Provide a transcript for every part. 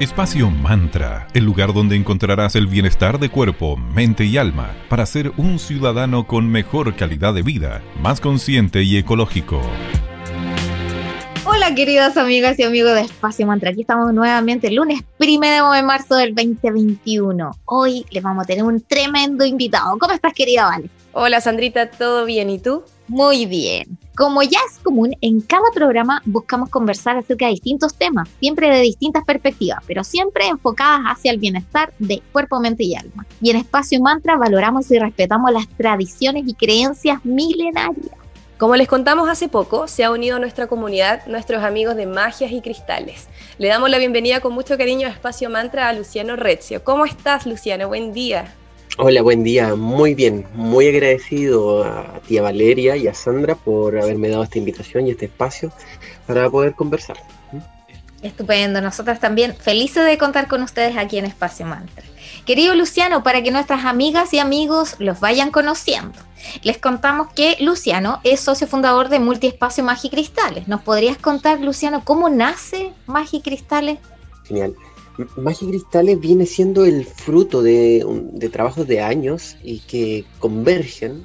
Espacio Mantra, el lugar donde encontrarás el bienestar de cuerpo, mente y alma para ser un ciudadano con mejor calidad de vida, más consciente y ecológico. Hola queridas amigas y amigos de Espacio Mantra, aquí estamos nuevamente el lunes primero de marzo del 2021. Hoy les vamos a tener un tremendo invitado. ¿Cómo estás querida Vale? Hola Sandrita, ¿todo bien? ¿Y tú? Muy bien. Como ya es común, en cada programa buscamos conversar acerca de distintos temas, siempre de distintas perspectivas, pero siempre enfocadas hacia el bienestar de cuerpo, mente y alma. Y en Espacio Mantra valoramos y respetamos las tradiciones y creencias milenarias. Como les contamos hace poco, se ha unido a nuestra comunidad nuestros amigos de Magias y Cristales. Le damos la bienvenida con mucho cariño a Espacio Mantra a Luciano Rezio. ¿Cómo estás, Luciano? Buen día. Hola, buen día. Muy bien. Muy agradecido a tía Valeria y a Sandra por haberme dado esta invitación y este espacio para poder conversar. Estupendo. Nosotras también felices de contar con ustedes aquí en Espacio Mantra. Querido Luciano, para que nuestras amigas y amigos los vayan conociendo, les contamos que Luciano es socio fundador de Multiespacio Magicristales. ¿Nos podrías contar, Luciano, cómo nace Magicristales? Genial. Magia Cristales viene siendo el fruto de, trabajos de años y que convergen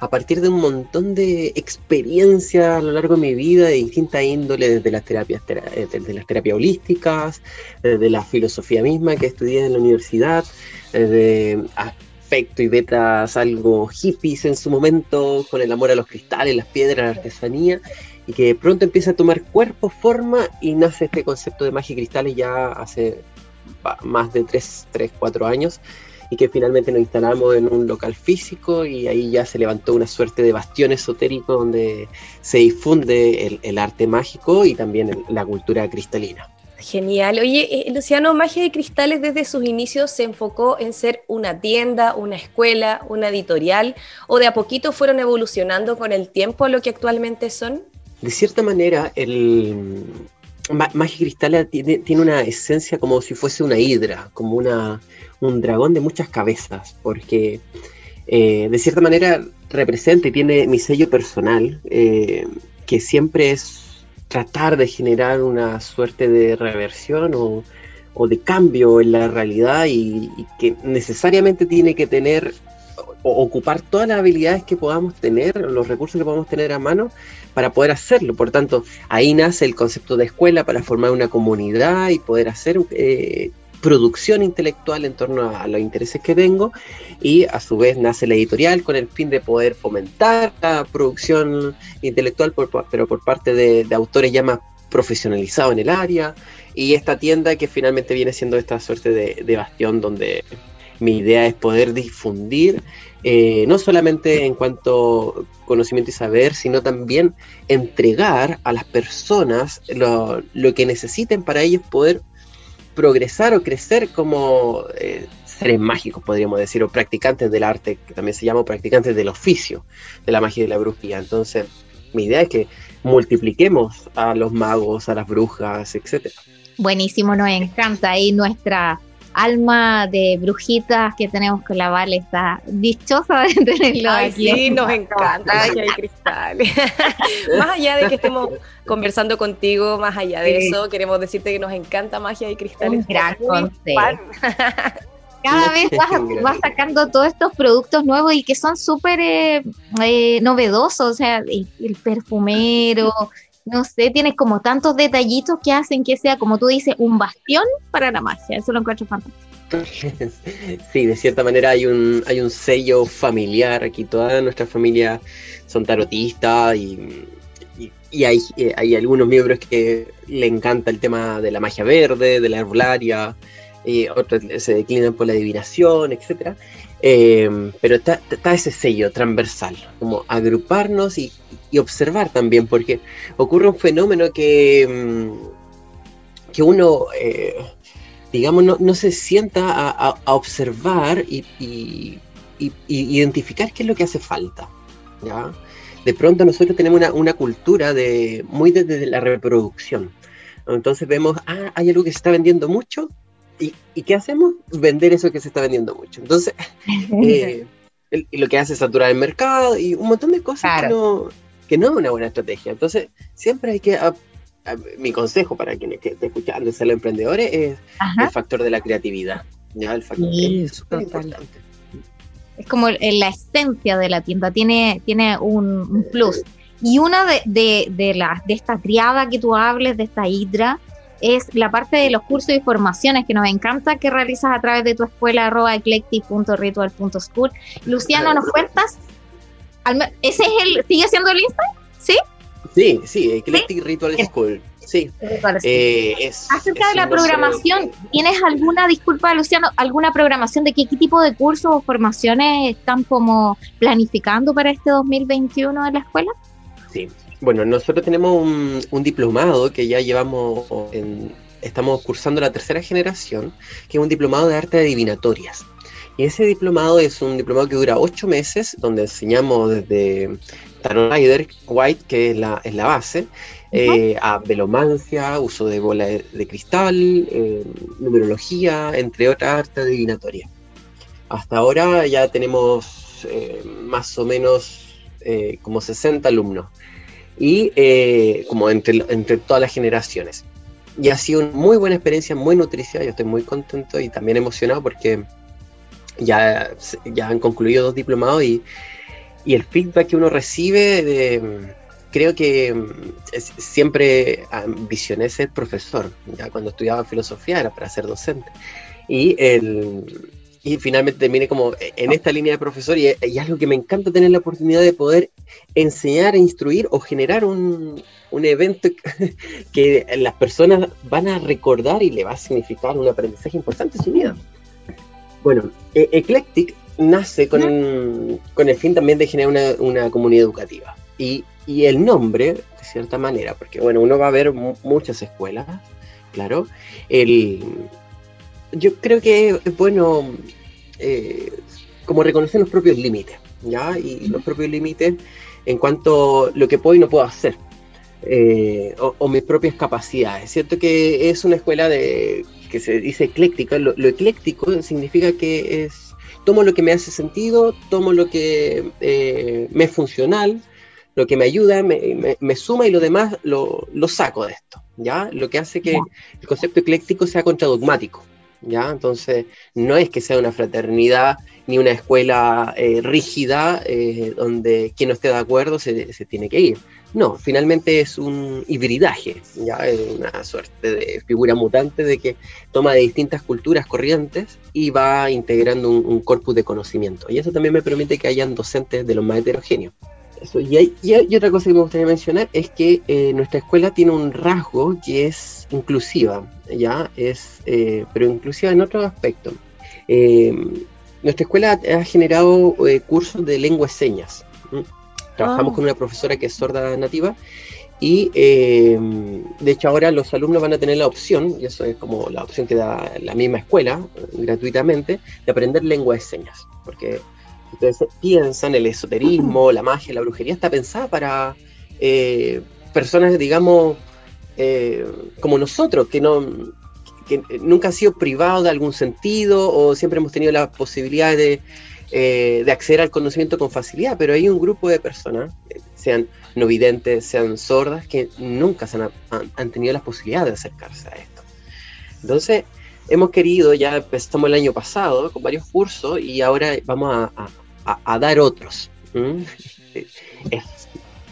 a partir de un montón de experiencias a lo largo de mi vida de distinta índole, desde las terapias, eh, desde las terapias holísticas, desde la filosofía misma que estudié en la universidad, desde aspecto y betas algo hippies en su momento, con el amor a los cristales, las piedras, la artesanía, y que de pronto empieza a tomar cuerpo, forma y nace este concepto de magia y cristales ya hace más de 3, 3, 4 años y que finalmente nos instalamos en un local físico y ahí ya se levantó una suerte de bastión esotérico donde se difunde el, arte mágico y también la cultura cristalina. Genial. Oye, eh, Luciano, Magia de Cristales desde sus inicios se enfocó en ser una tienda, una escuela, una editorial, o de a poquito fueron evolucionando con el tiempo a lo que actualmente son? De cierta manera, el Magia Cristal tiene, una esencia como si fuese una hidra, como una, un dragón de muchas cabezas, porque eh, de cierta manera representa y tiene mi sello personal, eh, que siempre es tratar de generar una suerte de reversión o, de cambio en la realidad y, que necesariamente tiene que tener o ocupar todas las habilidades que podamos tener, los recursos que podamos tener a mano para poder hacerlo. Por tanto, ahí nace el concepto de escuela para formar una comunidad y poder hacer eh, producción intelectual en torno a, los intereses que tengo y a su vez nace la editorial con el fin de poder fomentar la producción intelectual, pero por parte de, autores ya más profesionalizados en el área y esta tienda que finalmente viene siendo esta suerte de bastión donde mi idea es poder difundir eh, no solamente en cuanto conocimiento y saber, sino también entregar a las personas lo, que necesiten para ellos poder progresar o crecer como eh, seres mágicos, podríamos decir, o practicantes del arte, que también se llama practicantes del oficio de la magia y de la brujía. Entonces, mi idea es que multipliquemos a los magos, a las brujas, etcétera. Buenísimo, nos encanta ahí nuestra alma de brujitas que tenemos con la Vale está dichosa de tenerlo aquí. Sí, nos encanta Magia y Cristales. más allá de que estemos conversando contigo, más allá de eso, queremos decirte que nos encanta Magia y Cristales. Un gran Cada vez vas, sacando todos estos productos nuevos y que son súper eh, eh, novedosos, o sea, el perfumero, no sé, tienes como tantos detallitos que hacen que sea, como tú dices, un bastión para la magia. Eso lo encuentro fantástico. Sí, de cierta manera hay un, hay un sello familiar. Aquí toda nuestra familia son tarotistas y, y, hay, eh, hay, algunos miembros que le encanta el tema de la magia verde, de la herbolaria, y otros se declinan por la adivinación, etcétera. Eh, pero está, ese sello transversal, como agruparnos y, observar también, porque ocurre un fenómeno que, mm, que uno, eh, digamos, no, se sienta a, observar y, identificar qué es lo que hace falta. ¿ya? De pronto nosotros tenemos una, cultura de, muy desde la reproducción. Entonces vemos, ah, hay algo que se está vendiendo mucho, ¿Y, qué hacemos? Vender eso que se está vendiendo mucho. Entonces, eh, lo que hace es saturar el mercado y un montón de cosas que, no, que no es una buena estrategia. Entonces, siempre hay que mi consejo para quienes que estén escuchando, ser los emprendedores, es el factor de la creatividad. ¿ya? El factor es súper importante. Es como la esencia de la tienda, tiene, tiene un, plus. Y una de, de, de, la, de esta triada que tú hables, de esta hidra, es la parte de los cursos y formaciones que nos encanta que realizas a través de tu escuela arroba eclectic.ritual.school. Luciano, ¿nos cuentas? ¿Ese es el, sigue siendo el Instagram? ¿Sí? Sí, sí, Eclectic Ritual School. Sí. Eh, Acerca de la programación, ¿tienes alguna, disculpa Luciano, alguna programación de qué, tipo de cursos o formaciones están como planificando para este 2021 en la escuela? Sí, bueno, nosotros tenemos un, diplomado que ya llevamos, en, estamos cursando la tercera generación, que es un diplomado de arte adivinatorias. Y ese diplomado es un diplomado que dura ocho meses, donde enseñamos desde Tarot Rider, White, que es la, es la base, eh, a velomancia, uso de bola de, cristal, eh, numerología, entre otras artes adivinatorias. Hasta ahora ya tenemos eh, más o menos como 60 alumnos y como entre, entre todas las generaciones. Y ha sido una muy buena experiencia, muy nutricia, yo estoy muy contento y también emocionado porque ya, ya han concluido dos diplomados y, y el feedback que uno recibe de creo que mm, siempre ambicioné ser profesor. Ya cuando estudiaba filosofía era para ser docente. Y, el, y finalmente terminé como en esta línea de profesor y, y, algo que me encanta tener la oportunidad de poder enseñar, e instruir o generar un, un evento que las personas van a recordar y le va a significar un aprendizaje importante en su vida. Bueno, e, Eclectic nace con, con, el fin también de generar una, una comunidad educativa. Y y el nombre, de cierta manera, porque bueno, uno va a ver muchas escuelas, claro. El, yo creo que es bueno eh, como reconocer los propios límites, ¿ya? Y los propios límites en cuanto a lo que puedo y no puedo hacer. Eh, o, mis propias capacidades. Cierto que es una escuela de que se dice ecléctica. Lo, ecléctico significa que es tomo lo que me hace sentido, tomo lo que eh, me es funcional, lo que me ayuda, me, suma y lo demás lo, saco de esto, ¿ya? Lo que hace que el concepto ecléctico sea contradogmático, ¿ya? Entonces, no es que sea una fraternidad ni una escuela eh, rígida eh, donde quien no esté de acuerdo se, tiene que ir. No, finalmente es un hibridaje, ¿ya? Es una suerte de figura mutante de que toma de distintas culturas corrientes y va integrando un, un corpus de conocimiento. Y eso también me permite que hayan docentes de los más heterogéneos. Y, otra cosa que me gustaría mencionar es que eh, nuestra escuela tiene un rasgo que es inclusiva, ¿ya? Es, eh, pero inclusiva en otro aspecto. Eh, nuestra escuela ha generado cursos de lengua de señas. Trabajamos ah. con una profesora que es sorda nativa y de hecho ahora los alumnos van a tener la opción, y eso es como la opción que da la misma escuela gratuitamente, de aprender lengua de señas. Porque Ustedes piensan, el esoterismo, la magia, la brujería está pensada para eh, personas, digamos, eh, como nosotros, que no que nunca han sido privados de algún sentido o siempre hemos tenido la posibilidad de, eh, de acceder al conocimiento con facilidad, pero hay un grupo de personas, sean no videntes, sean sordas, que nunca han, han, tenido la posibilidad de acercarse a esto. Entonces, hemos querido, ya empezamos el año pasado con varios cursos y ahora vamos a, dar otros.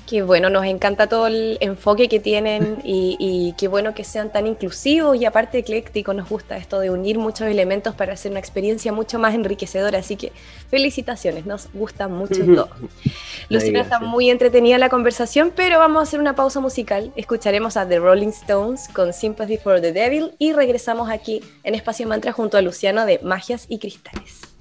Qué bueno, nos encanta todo el enfoque que tienen y, qué bueno que sean tan inclusivos y aparte eclécticos. Nos gusta esto de unir muchos elementos para hacer una experiencia mucho más enriquecedora. Así que felicitaciones, nos gusta mucho todo. Lucina está muy entretenida la conversación, pero vamos a hacer una pausa musical. Escucharemos a The Rolling Stones con Sympathy for the Devil y regresamos aquí en Espacio Mantra junto a Luciano de Magias y Cristales.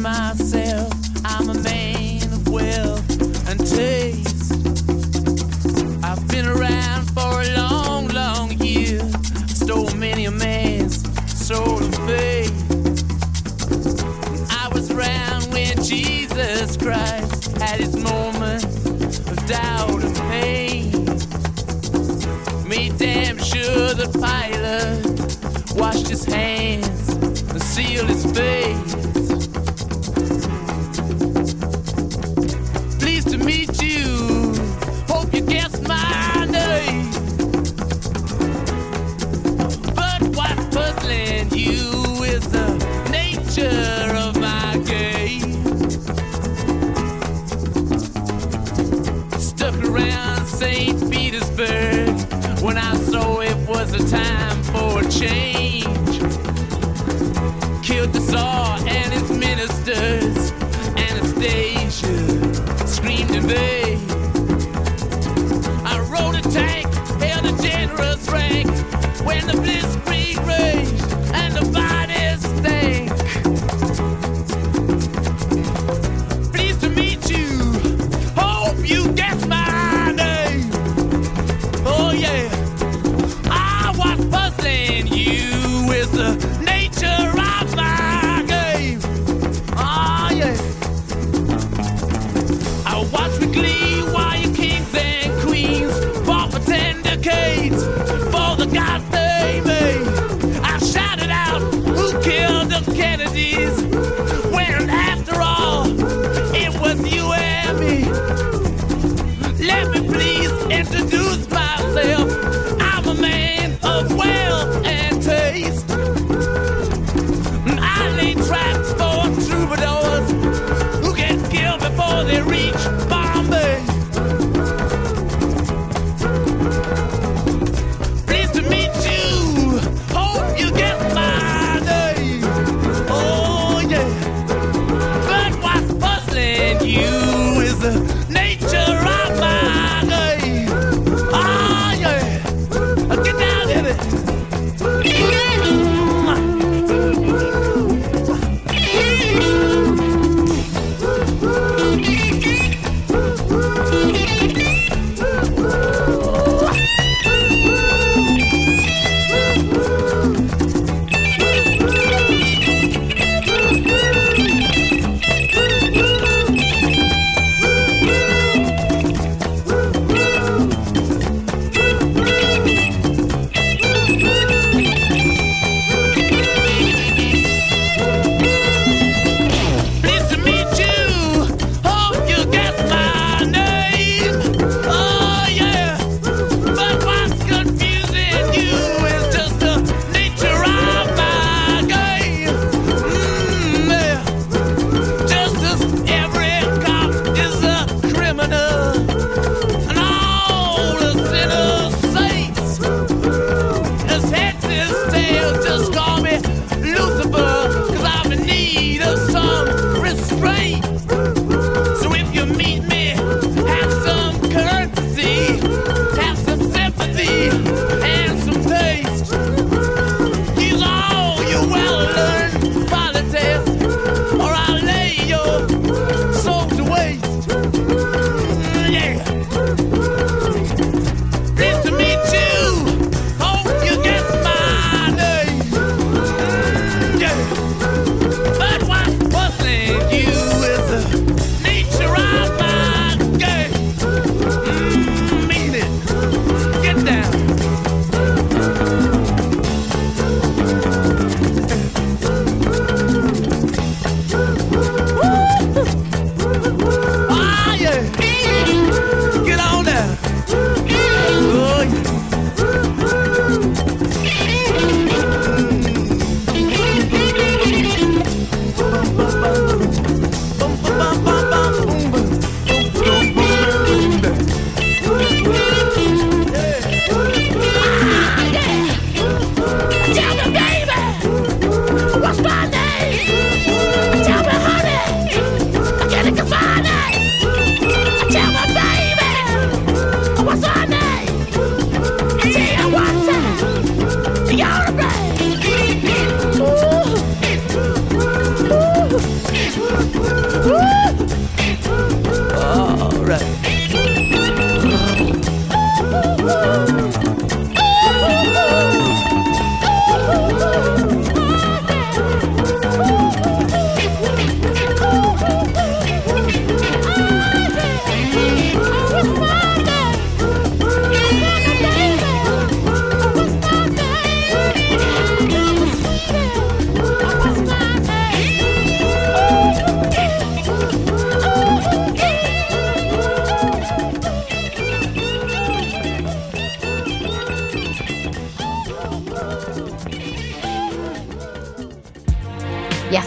myself.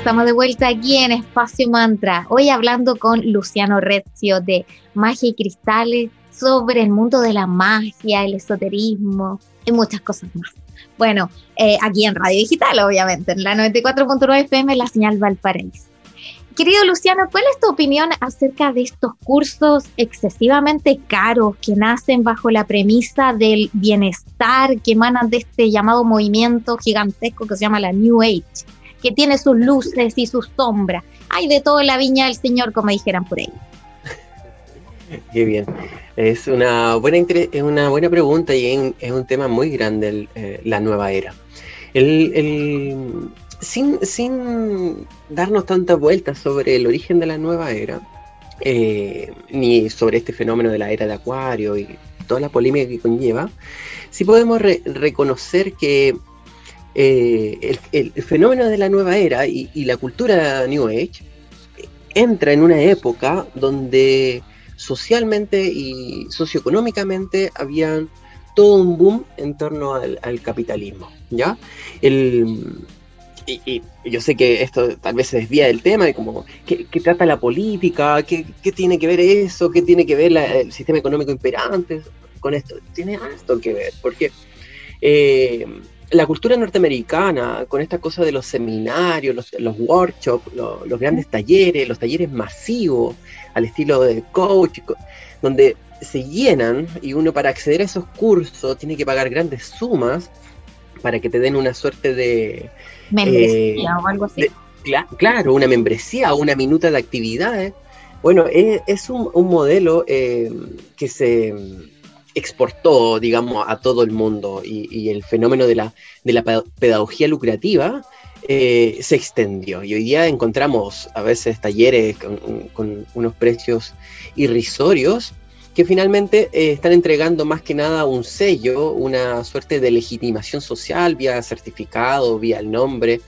Estamos de vuelta aquí en Espacio Mantra. Hoy hablando con Luciano Rezio de Magia y Cristales sobre el mundo de la magia, el esoterismo y muchas cosas más. Bueno, eh, aquí en Radio Digital, obviamente, en la 94.9 FM, la señal Valparaíso. Querido Luciano, ¿cuál es tu opinión acerca de estos cursos excesivamente caros que nacen bajo la premisa del bienestar, que emanan de este llamado movimiento gigantesco que se llama la New Age, que tiene sus luces y sus sombras? Hay de todo en la viña del Señor, como dijeran por ahí. Qué bien. Es una buena, es una buena pregunta y es un tema muy grande eh, la nueva era. El, el, sin, sin darnos tantas vueltas sobre el origen de la nueva era, eh, ni sobre este fenómeno de la era de Acuario y toda la polémica que conlleva, sí podemos re reconocer que eh, el, fenómeno de la nueva era y, la cultura New Age entra en una época donde socialmente y socioeconómicamente había todo un boom en torno al, al capitalismo, ¿ya? El, y, yo sé que esto tal vez se desvía del tema, de como, ¿qué, trata la política? ¿Qué, ¿Qué, tiene que ver eso? ¿Qué tiene que ver el sistema económico imperante con esto? Tiene esto que ver, porque eh, la cultura norteamericana, con esta cosa de los seminarios, los, los workshops, los, los, grandes talleres, los talleres masivos, al estilo de coach, donde se llenan y uno para acceder a esos cursos tiene que pagar grandes sumas para que te den una suerte de... Membresía eh, o algo así. De, cl claro, una membresía o una minuta de actividades. Bueno, es, es un, un, modelo eh, que se exportó, digamos, a todo el mundo y, y el fenómeno de la, de la pedagogía lucrativa eh, se extendió. Y hoy día encontramos a veces talleres con, con unos precios irrisorios que finalmente eh, están entregando más que nada un sello, una suerte de legitimación social vía certificado, vía el nombre,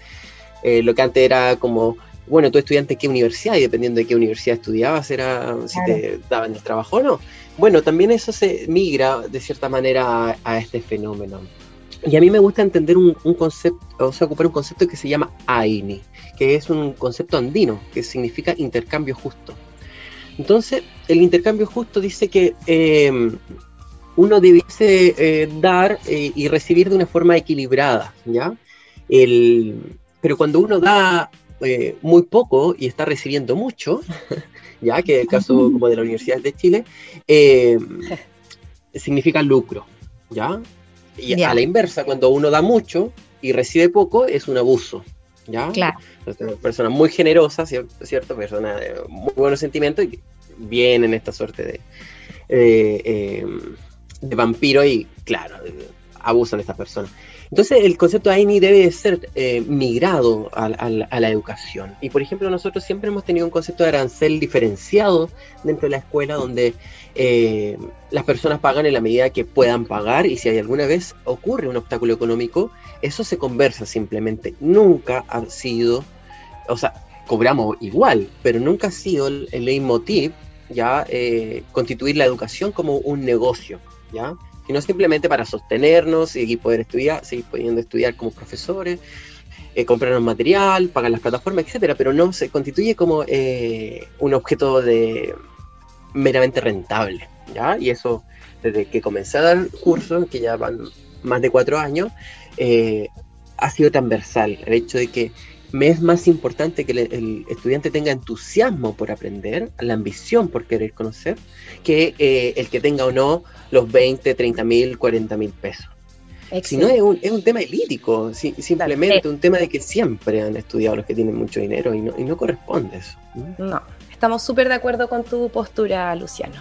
eh, lo que antes era como, bueno, tú estudiante qué universidad y dependiendo de qué universidad estudiabas era si claro. te daban el trabajo o no. Bueno, también eso se migra de cierta manera a, este fenómeno. Y a mí me gusta entender un, concepto, o sea, ocupar un concepto que se llama AINI, que es un concepto andino, que significa intercambio justo. Entonces, el intercambio justo dice que eh, uno debiese eh, dar eh, y recibir de una forma equilibrada, ¿ya? El, pero cuando uno da eh, muy poco y está recibiendo mucho, ya que es el caso como de la Universidad de Chile, eh, significa lucro, ¿ya? Y yeah. a la inversa, cuando uno da mucho y recibe poco, es un abuso, ¿ya? Claro. Entonces, persona muy generosa, ¿cierto? ¿cierto? Persona de muy buenos sentimientos y vienen esta suerte de, eh, eh, de vampiro y, claro, abusan de estas personas. Entonces, el concepto AINI debe ser eh, migrado a, a, la educación. Y, por ejemplo, nosotros siempre hemos tenido un concepto de arancel diferenciado dentro de la escuela, donde eh, las personas pagan en la medida que puedan pagar y si alguna vez ocurre un obstáculo económico, eso se conversa simplemente. Nunca ha sido, o sea, cobramos igual, pero nunca ha sido el, el leitmotiv ya eh, constituir la educación como un negocio, ya sino simplemente para sostenernos y poder estudiar, seguir pudiendo estudiar como profesores, eh, comprarnos material, pagar las plataformas, etcétera, pero no se constituye como eh, un objeto de meramente rentable, ¿ya? Y eso, desde que comencé a dar cursos, que ya van más de cuatro años, eh, ha sido transversal. El hecho de que me es más importante que el, el, estudiante tenga entusiasmo por aprender, la ambición por querer conocer, que eh, el que tenga o no los 20, 30 mil, 40 mil pesos. Si no, es un, es un tema elítico, si, simplemente sí. un tema de que siempre han estudiado los que tienen mucho dinero y no, y no corresponde eso. No, estamos súper de acuerdo con tu postura, Luciano.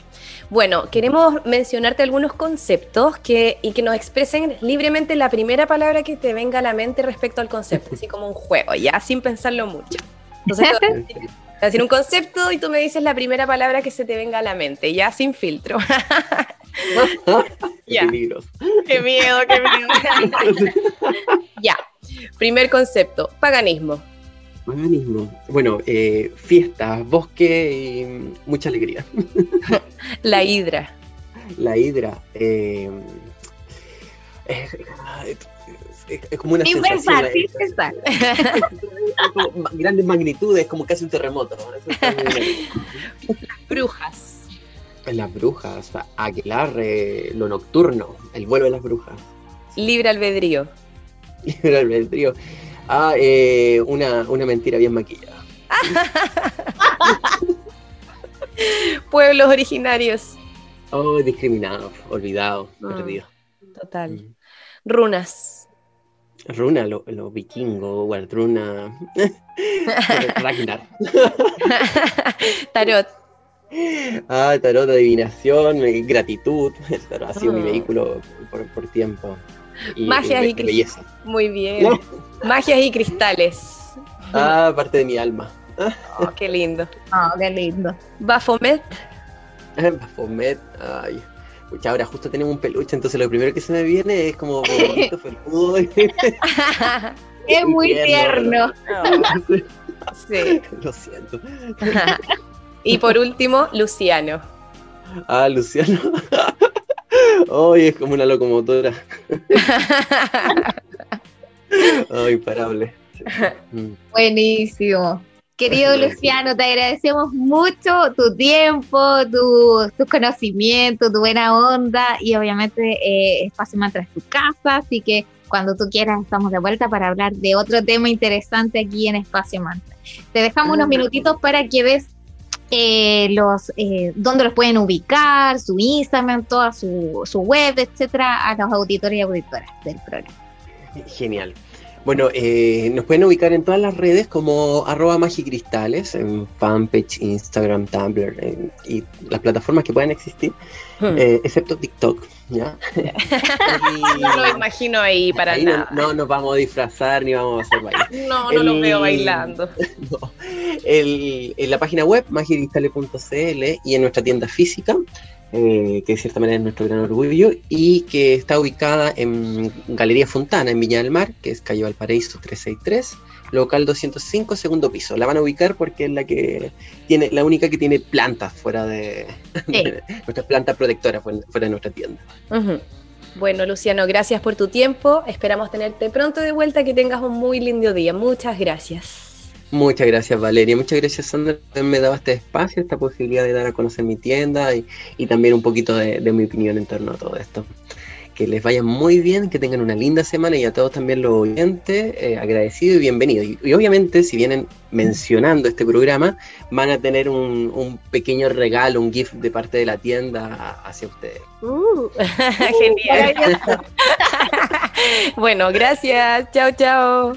Bueno, queremos mencionarte algunos conceptos que, y que nos expresen libremente la primera palabra que te venga a la mente respecto al concepto, así como un juego, ya sin pensarlo mucho. Entonces, te voy a decir un concepto y tú me dices la primera palabra que se te venga a la mente, ya sin filtro. ya. Qué miedo, qué miedo. ya. Primer concepto, paganismo. Paganismo. Bueno, eh, fiestas, bosque y mucha alegría. La hidra. La hidra. Eh, es, es como una Sin sensación. es- es como ma- grandes magnitudes, como casi un terremoto. Bien. Brujas. Las brujas, Aguilar, lo nocturno, el vuelo de las brujas. Libre albedrío. Libre albedrío. Ah, eh, una, una mentira bien maquillada. Pueblos originarios. Oh, discriminado, olvidado, Ah. perdido. Total. Mm. Runas. Runa, lo, lo vikingo, Wardruna, Ragnar. Tarot. Ah, tarot, adivinación, gratitud. Tarot ha sido mi Ah. vehículo por, por tiempo. Magia be- y cris- belleza. Muy bien. Magias y cristales. Ah, parte de mi alma. Oh, qué lindo. Oh, qué lindo. Bafomet. Bafomet, ay. Pucha, ahora justo tenemos un peluche, entonces lo primero que se me viene es como bonito, peludo. Es muy tierno. sí. Lo siento. y por último, Luciano. Ah, Luciano. Ay, es como una locomotora. Ay, imparable. Mm. Buenísimo. Querido. Luciano, te agradecemos mucho tu tiempo, tu- tus conocimientos, tu buena onda y obviamente eh, Espacio Mantra es tu casa, así que cuando tú quieras estamos de vuelta para hablar de otro tema interesante aquí en Espacio Mantra. Te dejamos unos Ah. minutitos para que ves eh, los eh, dónde los pueden ubicar, su Instagram, toda su, su web, etcétera, a los auditores y auditoras del programa. Genial. Bueno, eh, nos pueden ubicar en todas las redes como arroba magicristales, en fanpage, Instagram, Tumblr en- y las plataformas que puedan existir, Hmm. eh, excepto TikTok, ¿ya? Y- no lo imagino ahí para ahí no, nada. no nos vamos a disfrazar ni vamos a hacer baile. No, no lo El- veo bailando. No. El- en la página web magicristales.cl y en nuestra tienda física, eh, que de cierta manera es nuestro gran orgullo, y que está ubicada en Galería Fontana, en Viña del Mar, que es calle Valparaíso 363, local 205, segundo piso. La van a ubicar porque es la que tiene, la única que tiene plantas fuera de, de nuestras plantas protectoras fuera, de nuestra tienda. Bueno, Luciano, gracias por tu tiempo. Esperamos tenerte pronto de vuelta. Que tengas un muy lindo día. Muchas gracias. Muchas gracias Valeria, muchas gracias Sandra por haberme dado este espacio, esta posibilidad de dar a conocer mi tienda y, y también un poquito de, de mi opinión en torno a todo esto. Que les vaya muy bien, que tengan una linda semana y a todos también los oyentes, eh, agradecido y bienvenido. Y, y obviamente si vienen mencionando este programa, van a tener un, un pequeño regalo, un gift de parte de la tienda hacia ustedes. Uh, Genial. bueno, gracias. Chao, chao.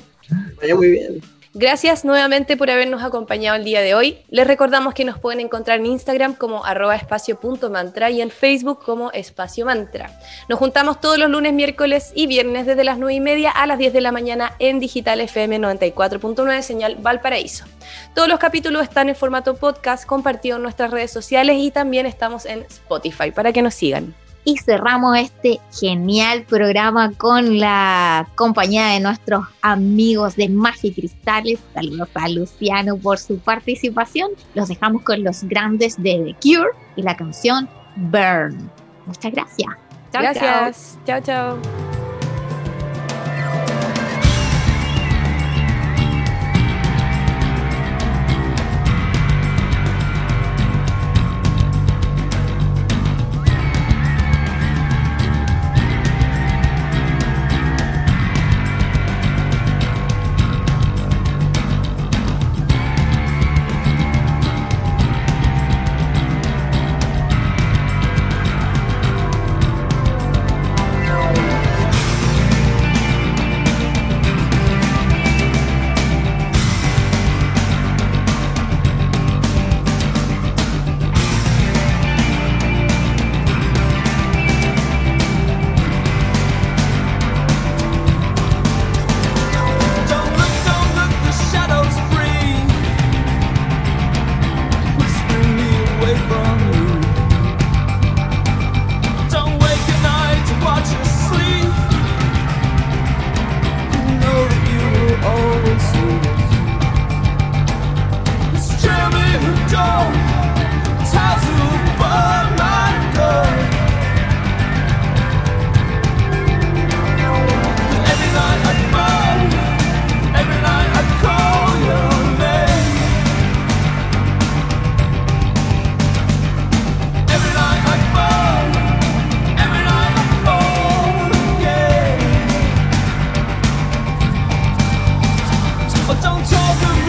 Vaya muy bien. Gracias nuevamente por habernos acompañado el día de hoy. Les recordamos que nos pueden encontrar en Instagram como arroba espacio.mantra y en Facebook como espacio mantra. Nos juntamos todos los lunes, miércoles y viernes desde las 9 y media a las 10 de la mañana en Digital FM 94.9 señal Valparaíso. Todos los capítulos están en formato podcast compartido en nuestras redes sociales y también estamos en Spotify para que nos sigan. Y cerramos este genial programa con la compañía de nuestros amigos de Magia y Cristales. Saludos a Luciano por su participación. Los dejamos con los grandes de The Cure y la canción Burn. Muchas gracias. Gracias. chao. chao.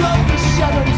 Love the shadows.